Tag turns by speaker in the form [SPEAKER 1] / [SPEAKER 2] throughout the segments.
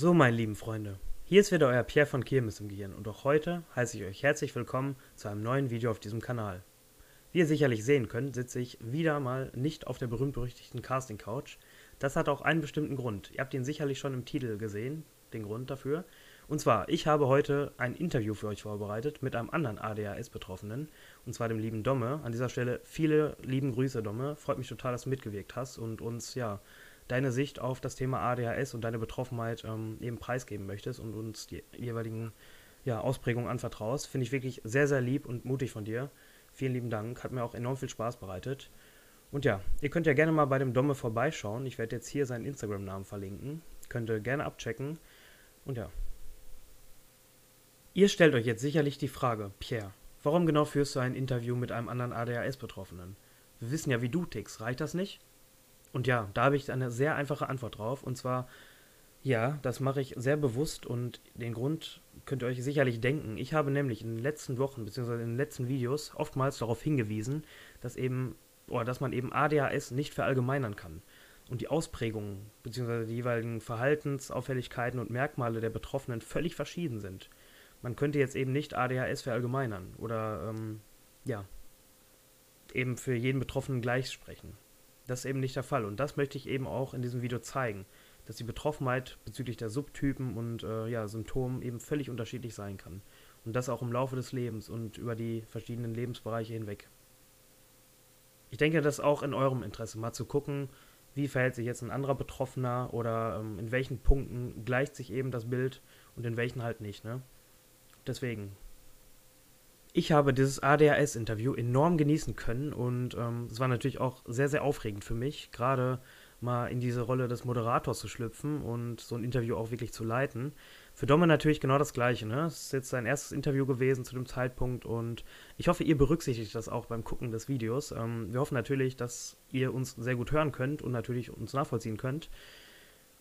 [SPEAKER 1] So, meine lieben Freunde, hier ist wieder euer Pierre von Kirmes im Gehirn und auch heute heiße ich euch herzlich willkommen zu einem neuen Video auf diesem Kanal. Wie ihr sicherlich sehen könnt, sitze ich wieder mal nicht auf der berühmt-berüchtigten Casting-Couch. Das hat auch einen bestimmten Grund. Ihr habt ihn sicherlich schon im Titel gesehen, den Grund dafür. Und zwar, ich habe heute ein Interview für euch vorbereitet mit einem anderen ADHS-Betroffenen, und zwar dem lieben Domme. An dieser Stelle viele lieben Grüße, Domme. Freut mich total, dass du mitgewirkt hast und uns, ja, deine Sicht auf das Thema ADHS und deine Betroffenheit ähm, eben preisgeben möchtest und uns die jeweiligen ja, Ausprägungen anvertraust. Finde ich wirklich sehr, sehr lieb und mutig von dir. Vielen lieben Dank. Hat mir auch enorm viel Spaß bereitet. Und ja, ihr könnt ja gerne mal bei dem Domme vorbeischauen. Ich werde jetzt hier seinen Instagram-Namen verlinken. Könnt ihr gerne abchecken. Und ja, Ihr stellt euch jetzt sicherlich die Frage, Pierre, warum genau führst du ein Interview mit einem anderen ADHS-Betroffenen? Wir wissen ja, wie du tickst, reicht das nicht? Und ja, da habe ich eine sehr einfache Antwort drauf. Und zwar, ja, das mache ich sehr bewusst und den Grund könnt ihr euch sicherlich denken. Ich habe nämlich in den letzten Wochen bzw. in den letzten Videos oftmals darauf hingewiesen, dass eben, oder dass man eben ADHS nicht verallgemeinern kann. Und die Ausprägungen bzw. die jeweiligen Verhaltensauffälligkeiten und Merkmale der Betroffenen völlig verschieden sind man könnte jetzt eben nicht ADHS verallgemeinern oder ähm, ja, eben für jeden Betroffenen gleich sprechen. Das ist eben nicht der Fall. Und das möchte ich eben auch in diesem Video zeigen, dass die Betroffenheit bezüglich der Subtypen und äh, ja, Symptomen eben völlig unterschiedlich sein kann. Und das auch im Laufe des Lebens und über die verschiedenen Lebensbereiche hinweg. Ich denke, das ist auch in eurem Interesse, mal zu gucken, wie verhält sich jetzt ein anderer Betroffener oder ähm, in welchen Punkten gleicht sich eben das Bild und in welchen halt nicht. Ne? Deswegen. Ich habe dieses ADHS-Interview enorm genießen können und ähm, es war natürlich auch sehr, sehr aufregend für mich, gerade mal in diese Rolle des Moderators zu schlüpfen und so ein Interview auch wirklich zu leiten. Für Domme natürlich genau das Gleiche. Ne? Es ist jetzt sein erstes Interview gewesen zu dem Zeitpunkt und ich hoffe, ihr berücksichtigt das auch beim Gucken des Videos. Ähm, wir hoffen natürlich, dass ihr uns sehr gut hören könnt und natürlich uns nachvollziehen könnt.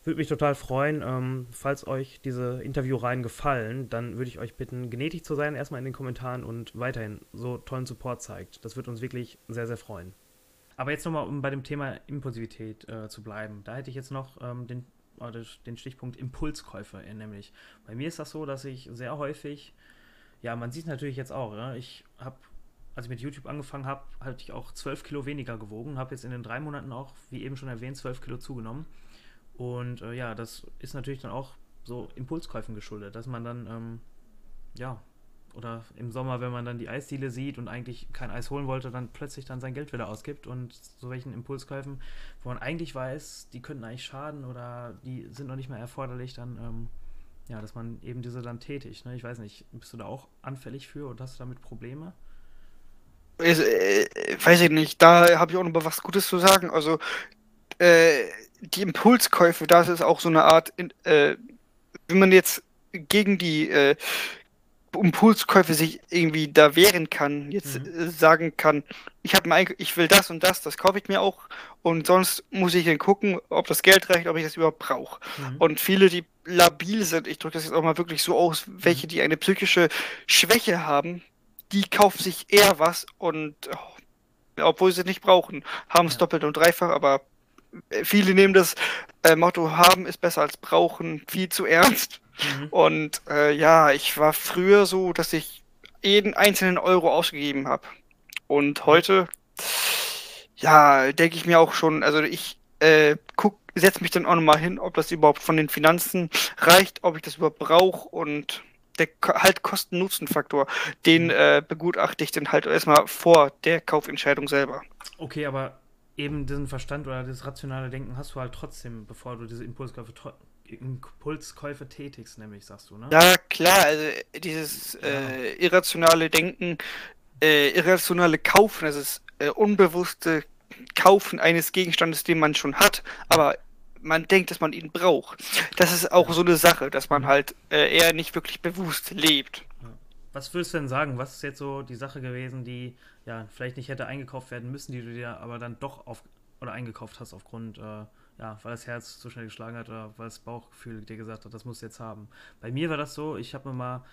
[SPEAKER 1] Würde mich total freuen, ähm, falls euch diese Interviewreihen gefallen, dann würde ich euch bitten, gnädig zu sein, erstmal in den Kommentaren und weiterhin so tollen Support zeigt. Das würde uns wirklich sehr, sehr freuen. Aber jetzt nochmal, um bei dem Thema Impulsivität äh, zu bleiben. Da hätte ich jetzt noch ähm, den, äh, den Stichpunkt Impulskäufe, äh, nämlich. Bei mir ist das so, dass ich sehr häufig, ja, man sieht es natürlich jetzt auch, ja, ich habe als ich mit YouTube angefangen habe, hatte ich auch 12 Kilo weniger gewogen, habe jetzt in den drei Monaten auch, wie eben schon erwähnt, 12 Kilo zugenommen. Und äh, ja, das ist natürlich dann auch so Impulskäufen geschuldet, dass man dann, ähm, ja, oder im Sommer, wenn man dann die Eisdiele sieht und eigentlich kein Eis holen wollte, dann plötzlich dann sein Geld wieder ausgibt und so welchen Impulskäufen, wo man eigentlich weiß, die könnten eigentlich schaden oder die sind noch nicht mehr erforderlich, dann, ähm, ja, dass man eben diese dann tätigt. Ne? Ich weiß nicht, bist du da auch anfällig für und hast du damit Probleme?
[SPEAKER 2] Ich, äh, weiß ich nicht, da habe ich auch noch mal was Gutes zu sagen. Also, äh, die Impulskäufe, das ist auch so eine Art, äh, wenn man jetzt gegen die äh, Impulskäufe sich irgendwie da wehren kann, jetzt mhm. äh, sagen kann, ich habe ich will das und das, das kaufe ich mir auch und sonst muss ich dann gucken, ob das Geld reicht, ob ich das überhaupt brauche. Mhm. Und viele, die labil sind, ich drücke das jetzt auch mal wirklich so aus, welche, mhm. die eine psychische Schwäche haben, die kaufen sich eher was und oh, obwohl sie es nicht brauchen, haben es ja. doppelt und dreifach, aber viele nehmen das äh, Motto haben ist besser als brauchen viel zu ernst. Mhm. Und äh, ja, ich war früher so, dass ich jeden einzelnen Euro ausgegeben habe. Und heute, ja, denke ich mir auch schon, also ich äh, guck, setze mich dann auch nochmal hin, ob das überhaupt von den Finanzen reicht, ob ich das überhaupt brauche und der halt Kosten-Nutzen-Faktor, den mhm. äh, begutachte ich dann halt erstmal vor der Kaufentscheidung selber.
[SPEAKER 1] Okay, aber eben diesen Verstand oder das rationale Denken hast du halt trotzdem, bevor du diese Impulskäufe, Impulskäufe tätigst, nämlich, sagst du, ne?
[SPEAKER 2] Ja, klar, also dieses äh, irrationale Denken, äh, irrationale Kaufen, also das äh, unbewusste Kaufen eines Gegenstandes, den man schon hat, aber man denkt, dass man ihn braucht. Das ist auch so eine Sache, dass man mhm. halt äh, eher nicht wirklich bewusst lebt.
[SPEAKER 1] Was würdest du denn sagen? Was ist jetzt so die Sache gewesen, die ja vielleicht nicht hätte eingekauft werden müssen, die du dir aber dann doch auf oder eingekauft hast aufgrund, äh, ja, weil das Herz zu schnell geschlagen hat oder weil das Bauchgefühl dir gesagt hat, das musst du jetzt haben. Bei mir war das so, ich habe mir mal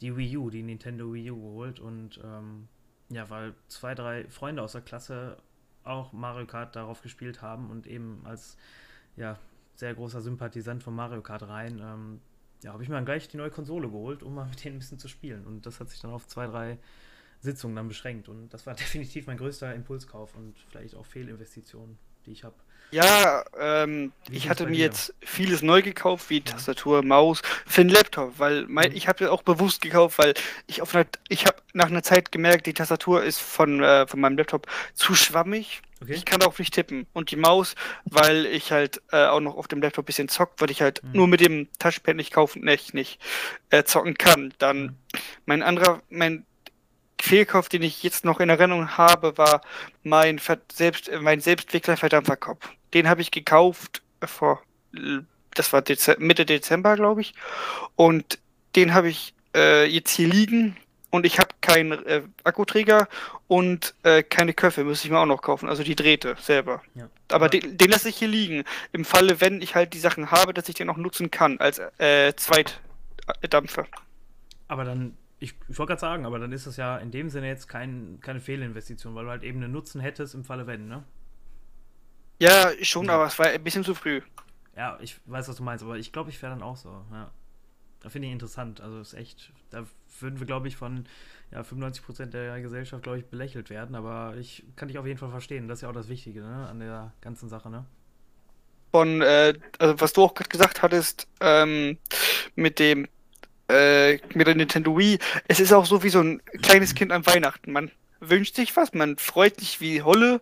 [SPEAKER 1] die Wii U, die Nintendo Wii U geholt und ähm, ja, weil zwei, drei Freunde aus der Klasse auch Mario Kart darauf gespielt haben und eben als ja, sehr großer Sympathisant von Mario Kart rein. Ähm, ja, habe ich mir dann gleich die neue Konsole geholt, um mal mit denen ein bisschen zu spielen. Und das hat sich dann auf zwei, drei Sitzungen dann beschränkt. Und das war definitiv mein größter Impulskauf und vielleicht auch Fehlinvestition, die ich habe.
[SPEAKER 2] Ja, ähm, ich hatte mir jetzt vieles neu gekauft, wie Tastatur, Maus, für den Laptop, weil mein, mhm. ich habe das auch bewusst gekauft, weil ich auf einer, ich habe nach einer Zeit gemerkt, die Tastatur ist von, äh, von meinem Laptop zu schwammig. Okay. Ich kann auch nicht tippen. Und die Maus, weil ich halt äh, auch noch auf dem Laptop ein bisschen zockt, weil ich halt mhm. nur mit dem Touchpad nicht kaufen, nicht, nicht äh, zocken kann. Dann mhm. mein anderer, mein Fehlkauf, den ich jetzt noch in Erinnerung habe, war mein, Ver selbst, mein Selbstwickler-Verdampferkopf. Den habe ich gekauft vor, das war Dez Mitte Dezember, glaube ich. Und den habe ich äh, jetzt hier liegen und ich habe keinen äh, Akkuträger und äh, keine Köpfe, müsste ich mir auch noch kaufen, also die Drähte selber. Ja. Aber den, den lasse ich hier liegen. Im Falle, wenn ich halt die Sachen habe, dass ich den auch nutzen kann als äh, Zweitdampfer.
[SPEAKER 1] Aber dann ich, ich wollte gerade sagen, aber dann ist das ja in dem Sinne jetzt kein, keine Fehlinvestition, weil du halt eben einen Nutzen hättest im Falle wenn, ne?
[SPEAKER 2] Ja, schon, ja. aber es war ein bisschen zu früh.
[SPEAKER 1] Ja, ich weiß, was du meinst, aber ich glaube, ich wäre dann auch so, ja. Da finde ich interessant. Also ist echt, da würden wir, glaube ich, von ja, 95% der Gesellschaft, glaube ich, belächelt werden, aber ich kann dich auf jeden Fall verstehen. Das ist ja auch das Wichtige, ne, an der ganzen Sache, ne?
[SPEAKER 2] Von, äh, also was du auch gerade gesagt hattest, ähm, mit dem äh, mit der Nintendo Wii, es ist auch so wie so ein kleines Kind an Weihnachten. Man wünscht sich was, man freut sich wie Holle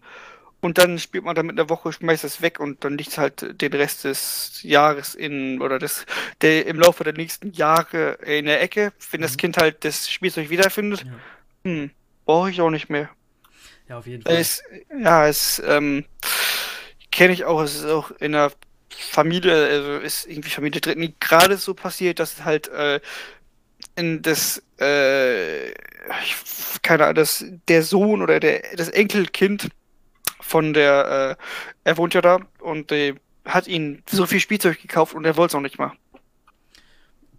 [SPEAKER 2] und dann spielt man damit eine Woche, schmeißt es weg und dann liegt es halt den Rest des Jahres in oder des, der, im Laufe der nächsten Jahre in der Ecke, wenn mhm. das Kind halt das Spielzeug wiederfindet. Ja. Hm, brauche ich auch nicht mehr.
[SPEAKER 1] Ja, auf jeden Fall.
[SPEAKER 2] Es, ja, es ähm, kenne ich auch, es ist auch in der Familie, also ist irgendwie Familie dritten gerade so passiert, dass halt äh, in das, äh, keine Ahnung, das, der Sohn oder der, das Enkelkind von der, äh, er wohnt ja da und äh, hat ihn so viel Spielzeug gekauft und er wollte es auch nicht mal.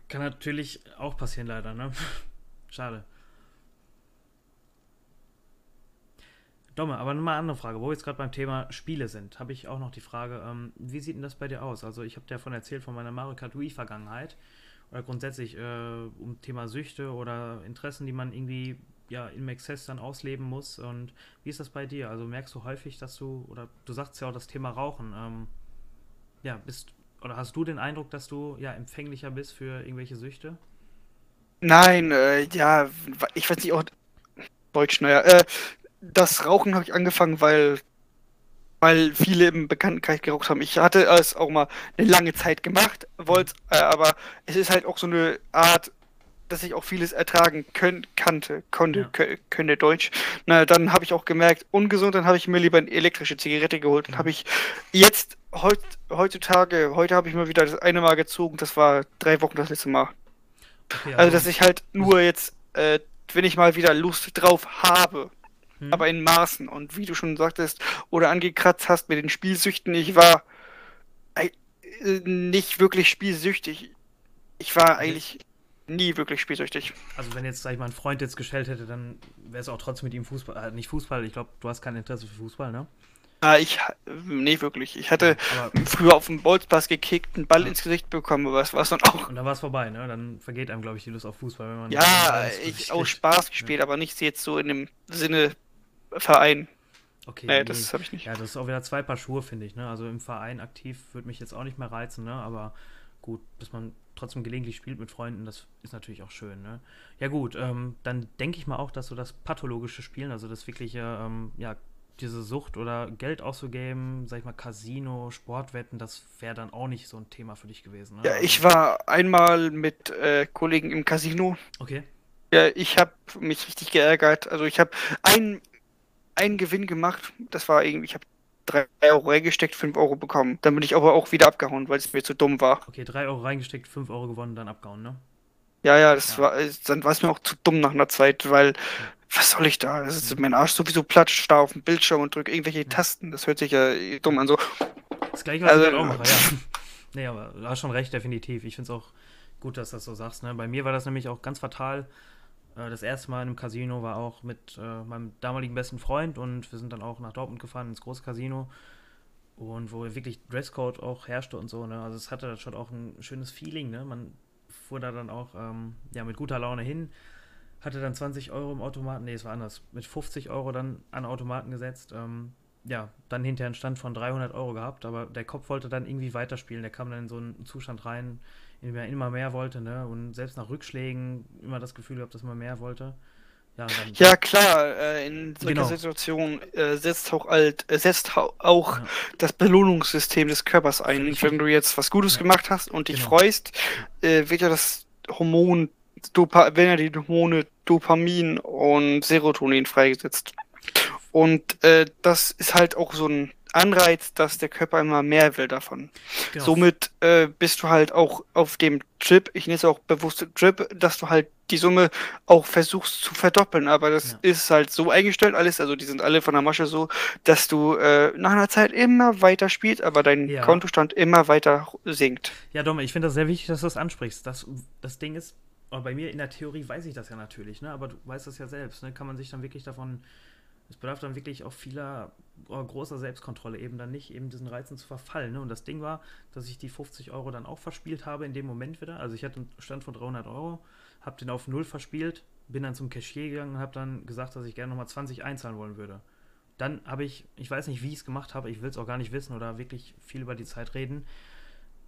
[SPEAKER 1] Kann natürlich auch passieren, leider, ne? Schade. Domme, aber nochmal eine andere Frage. Wo wir jetzt gerade beim Thema Spiele sind, habe ich auch noch die Frage, ähm, wie sieht denn das bei dir aus? Also ich habe dir davon erzählt, von meiner Mario Kart Wii-Vergangenheit oder grundsätzlich äh, um Thema Süchte oder Interessen, die man irgendwie ja im Exzess dann ausleben muss. Und wie ist das bei dir? Also merkst du häufig, dass du, oder du sagst ja auch das Thema Rauchen, ähm, ja, bist, oder hast du den Eindruck, dass du ja empfänglicher bist für irgendwelche Süchte?
[SPEAKER 2] Nein, äh, ja, ich weiß nicht, auch Deutsch, naja, äh, das Rauchen habe ich angefangen, weil, weil viele im Bekanntenkreis geraucht haben. Ich hatte es auch mal eine lange Zeit gemacht, wollte, äh, aber es ist halt auch so eine Art, dass ich auch vieles ertragen können, kannte, konnte, ja. könnte Deutsch. Na, dann habe ich auch gemerkt, ungesund, dann habe ich mir lieber eine elektrische Zigarette geholt. Dann habe ich jetzt, heut, heutzutage, heute habe ich mal wieder das eine Mal gezogen, das war drei Wochen das letzte Mal. Okay, also, also, dass ich halt nur jetzt, äh, wenn ich mal wieder Lust drauf habe, hm. aber in Maßen. Und wie du schon sagtest oder angekratzt hast mit den Spielsüchten, ich war nicht wirklich spielsüchtig. Ich war eigentlich nie wirklich spielsüchtig.
[SPEAKER 1] Also wenn jetzt, sag ich mal, ein Freund jetzt gestellt hätte, dann wäre es auch trotzdem mit ihm Fußball, äh, nicht Fußball, ich glaube, du hast kein Interesse für Fußball, ne?
[SPEAKER 2] Ah, ich, nee, wirklich. Ich hatte ja, früher auf dem Bolzpass gekickt, einen Ball ja. ins Gesicht bekommen, aber es war es dann auch.
[SPEAKER 1] Und dann war es vorbei, ne? Dann vergeht einem, glaube ich, die Lust auf Fußball, wenn man.
[SPEAKER 2] Ja, ich auch Spaß gespielt, ja. aber nicht jetzt so in dem Sinne Verein.
[SPEAKER 1] Okay. Nee, das habe ich nicht. Ja, das ist auch wieder zwei Paar Schuhe, finde ich, ne? Also im Verein aktiv würde mich jetzt auch nicht mehr reizen, ne? Aber gut, dass man trotzdem gelegentlich spielt mit Freunden, das ist natürlich auch schön. Ne? Ja gut, ähm, dann denke ich mal auch, dass so das pathologische Spielen, also das wirkliche, ähm, ja, diese Sucht oder Geld auszugeben, sag ich mal, Casino, Sportwetten, das wäre dann auch nicht so ein Thema für dich gewesen. Ne?
[SPEAKER 2] Ja, ich war einmal mit äh, Kollegen im Casino.
[SPEAKER 1] Okay.
[SPEAKER 2] Ja, ich habe mich richtig geärgert. Also ich habe einen, einen Gewinn gemacht. Das war irgendwie, ich habe 3 Euro reingesteckt, 5 Euro bekommen. Dann bin ich aber auch wieder abgehauen, weil es mir zu dumm war.
[SPEAKER 1] Okay, 3 Euro reingesteckt, 5 Euro gewonnen, dann abgehauen, ne?
[SPEAKER 2] Ja, ja, das ja. war, dann war es mir auch zu dumm nach einer Zeit, weil, was soll ich da? Das ist ja. mein Arsch sowieso platscht da auf dem Bildschirm und drückt irgendwelche ja. Tasten. Das hört sich ja dumm an, so.
[SPEAKER 1] Das gleiche, was also, ich halt auch mache, ja. nee, aber du hast schon recht, definitiv. Ich finde es auch gut, dass du das so sagst, ne? Bei mir war das nämlich auch ganz fatal das erste Mal im Casino war auch mit äh, meinem damaligen besten Freund und wir sind dann auch nach Dortmund gefahren ins große Casino. und wo wirklich Dresscode auch herrschte und so. Ne? Also es hatte schon auch ein schönes Feeling. Ne? Man fuhr da dann auch ähm, ja, mit guter Laune hin, hatte dann 20 Euro im Automaten, nee, es war anders, mit 50 Euro dann an Automaten gesetzt. Ähm, ja, dann hinterher einen Stand von 300 Euro gehabt, aber der Kopf wollte dann irgendwie weiterspielen. Der kam dann in so einen Zustand rein, in dem er immer mehr wollte, ne? Und selbst nach Rückschlägen immer das Gefühl gehabt, dass man mehr wollte.
[SPEAKER 2] Ja, ja klar, äh, in solcher genau. Situation äh, setzt auch, alt, äh, setzt auch ja. das Belohnungssystem des Körpers ein. Ich Wenn du jetzt was Gutes ja. gemacht hast und dich genau. freust, äh, wird ja das Hormon, Dopa wenn ja die Hormone Dopamin und Serotonin freigesetzt. Und äh, das ist halt auch so ein Anreiz, dass der Körper immer mehr will davon. Genau. Somit äh, bist du halt auch auf dem Trip, ich nenne es auch bewusst Trip, dass du halt die Summe auch versuchst zu verdoppeln. Aber das ja. ist halt so eingestellt alles, also die sind alle von der Masche so, dass du äh, nach einer Zeit immer weiter spielst, aber dein ja. Kontostand immer weiter sinkt.
[SPEAKER 1] Ja, Dom, ich finde das sehr wichtig, dass du das ansprichst. Das, das Ding ist, bei mir in der Theorie weiß ich das ja natürlich, ne? aber du weißt das ja selbst. Ne? Kann man sich dann wirklich davon es bedarf dann wirklich auch vieler oh, großer Selbstkontrolle, eben dann nicht eben diesen Reizen zu verfallen. Ne? Und das Ding war, dass ich die 50 Euro dann auch verspielt habe in dem Moment wieder. Also ich hatte einen Stand von 300 Euro, habe den auf null verspielt, bin dann zum Cashier gegangen und habe dann gesagt, dass ich gerne nochmal 20 einzahlen wollen würde. Dann habe ich, ich weiß nicht, wie ich es gemacht habe, ich will es auch gar nicht wissen oder wirklich viel über die Zeit reden,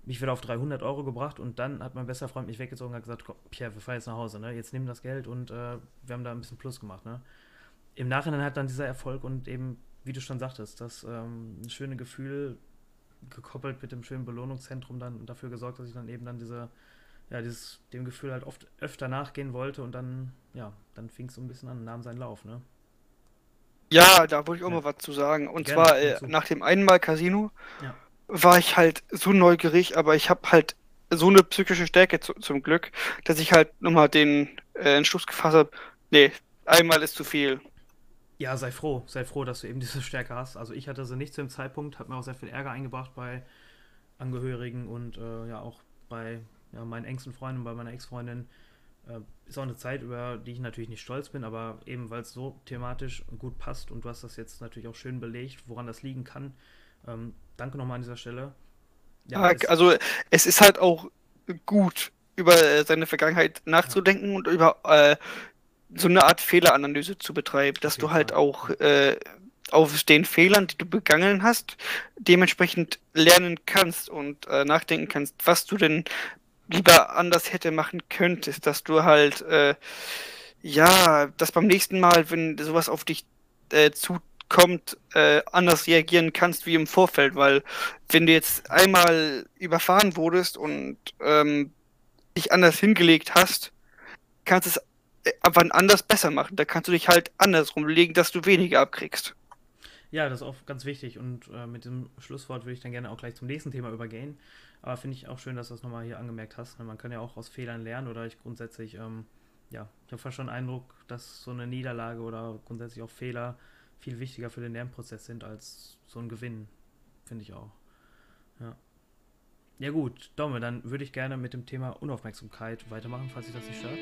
[SPEAKER 1] mich wieder auf 300 Euro gebracht und dann hat mein bester Freund mich weggezogen und hat gesagt, Pierre, wir fahren jetzt nach Hause, ne? jetzt nimm das Geld und äh, wir haben da ein bisschen Plus gemacht. Ne? Im Nachhinein hat dann dieser Erfolg und eben, wie du schon sagtest, das ähm, schöne Gefühl gekoppelt mit dem schönen Belohnungszentrum dann dafür gesorgt, dass ich dann eben dann diese, ja, dieses, dem Gefühl halt oft öfter nachgehen wollte und dann, ja, dann fing es so ein bisschen an, nahm seinen Lauf, ne?
[SPEAKER 2] Ja, da wollte ich auch ja. mal was zu sagen. Und Gerne, zwar äh, nach dem einen Mal Casino ja. war ich halt so neugierig, aber ich habe halt so eine psychische Stärke zu, zum Glück, dass ich halt nochmal den äh, Entschluss gefasst habe, nee, einmal ist zu viel.
[SPEAKER 1] Ja, sei froh, sei froh, dass du eben diese Stärke hast. Also ich hatte sie nicht zu dem Zeitpunkt, hat mir auch sehr viel Ärger eingebracht bei Angehörigen und äh, ja auch bei ja, meinen engsten Freunden, bei meiner Ex-Freundin. Äh, ist auch eine Zeit, über die ich natürlich nicht stolz bin, aber eben weil es so thematisch gut passt und du hast das jetzt natürlich auch schön belegt, woran das liegen kann. Ähm, danke nochmal an dieser Stelle.
[SPEAKER 2] Ja, es also es ist halt auch gut, über seine Vergangenheit nachzudenken ja. und über äh, so eine Art Fehleranalyse zu betreiben, dass du halt auch äh, auf den Fehlern, die du begangen hast, dementsprechend lernen kannst und äh, nachdenken kannst, was du denn lieber anders hätte machen könntest, dass du halt äh, ja, dass beim nächsten Mal, wenn sowas auf dich äh, zukommt, äh, anders reagieren kannst wie im Vorfeld, weil wenn du jetzt einmal überfahren wurdest und ähm, dich anders hingelegt hast, kannst du es wann anders besser machen. Da kannst du dich halt andersrum legen, dass du weniger abkriegst.
[SPEAKER 1] Ja, das ist auch ganz wichtig und äh, mit dem Schlusswort würde ich dann gerne auch gleich zum nächsten Thema übergehen. Aber finde ich auch schön, dass du das nochmal hier angemerkt hast. Ne? Man kann ja auch aus Fehlern lernen oder ich grundsätzlich, ähm, ja, ich habe fast schon den Eindruck, dass so eine Niederlage oder grundsätzlich auch Fehler viel wichtiger für den Lernprozess sind als so ein Gewinn. Finde ich auch. Ja. Ja gut, Domme, dann würde ich gerne mit dem Thema Unaufmerksamkeit weitermachen, falls ich das nicht stört.